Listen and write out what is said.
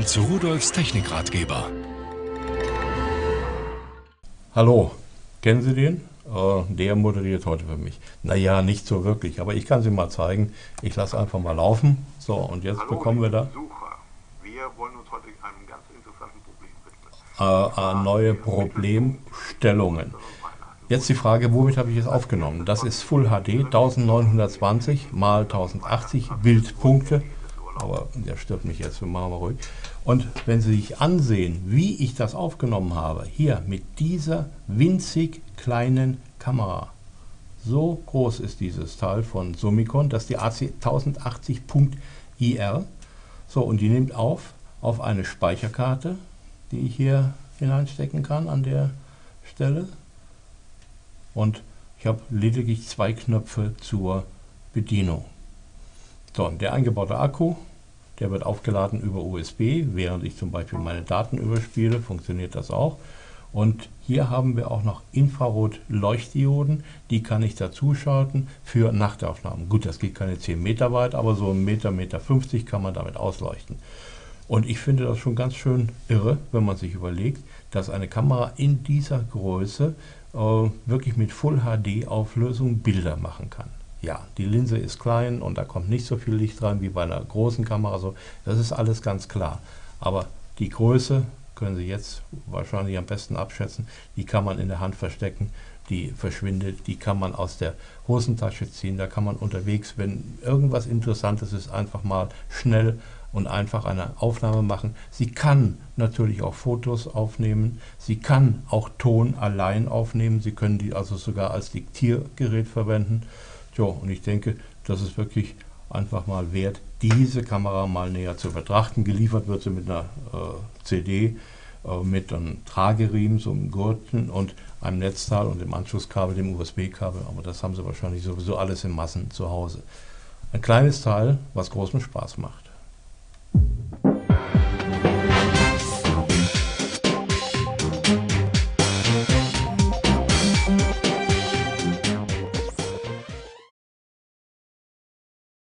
Willkommen zu Rudolfs Technikratgeber. Hallo, kennen Sie den? Äh, der moderiert heute für mich. Naja, nicht so wirklich, aber ich kann Sie mal zeigen. Ich lasse einfach mal laufen. So, und jetzt Hallo, bekommen wir da Besucher. Wir wollen uns heute einem ganz interessanten Problem widmen. äh, äh, neue Problemstellungen. Jetzt die Frage, womit habe ich es aufgenommen? Das ist Full HD 1920 mal 1080 Bildpunkte. Aber der stört mich jetzt, wir machen mal ruhig. Und wenn Sie sich ansehen, wie ich das aufgenommen habe, hier mit dieser winzig kleinen Kamera. So groß ist dieses Teil von Summicon, das ist die AC 1080.IR. So, und die nimmt auf auf eine Speicherkarte, die ich hier hineinstecken kann an der Stelle. Und ich habe lediglich zwei Knöpfe zur Bedienung. So, und der eingebaute Akku, der wird aufgeladen über USB, während ich zum Beispiel meine Daten überspiele, funktioniert das auch. Und hier haben wir auch noch Infrarot-Leuchtdioden, die kann ich dazu schalten für Nachtaufnahmen. Gut, das geht keine 10 Meter weit, aber so einen Meter, Meter 50 kann man damit ausleuchten. Und ich finde das schon ganz schön irre, wenn man sich überlegt, dass eine Kamera in dieser Größe äh, wirklich mit Full HD Auflösung Bilder machen kann. Ja, die Linse ist klein und da kommt nicht so viel Licht rein wie bei einer großen Kamera. So, das ist alles ganz klar. Aber die Größe können Sie jetzt wahrscheinlich am besten abschätzen. Die kann man in der Hand verstecken, die verschwindet, die kann man aus der Hosentasche ziehen. Da kann man unterwegs, wenn irgendwas Interessantes ist, einfach mal schnell und einfach eine Aufnahme machen. Sie kann natürlich auch Fotos aufnehmen. Sie kann auch Ton allein aufnehmen. Sie können die also sogar als Diktiergerät verwenden. Tja, und ich denke, das ist wirklich einfach mal wert, diese Kamera mal näher zu betrachten. Geliefert wird sie mit einer äh, CD, äh, mit einem Trageriemen, so einem Gurten und einem Netzteil und dem Anschlusskabel, dem USB-Kabel. Aber das haben sie wahrscheinlich sowieso alles in Massen zu Hause. Ein kleines Teil, was großen Spaß macht.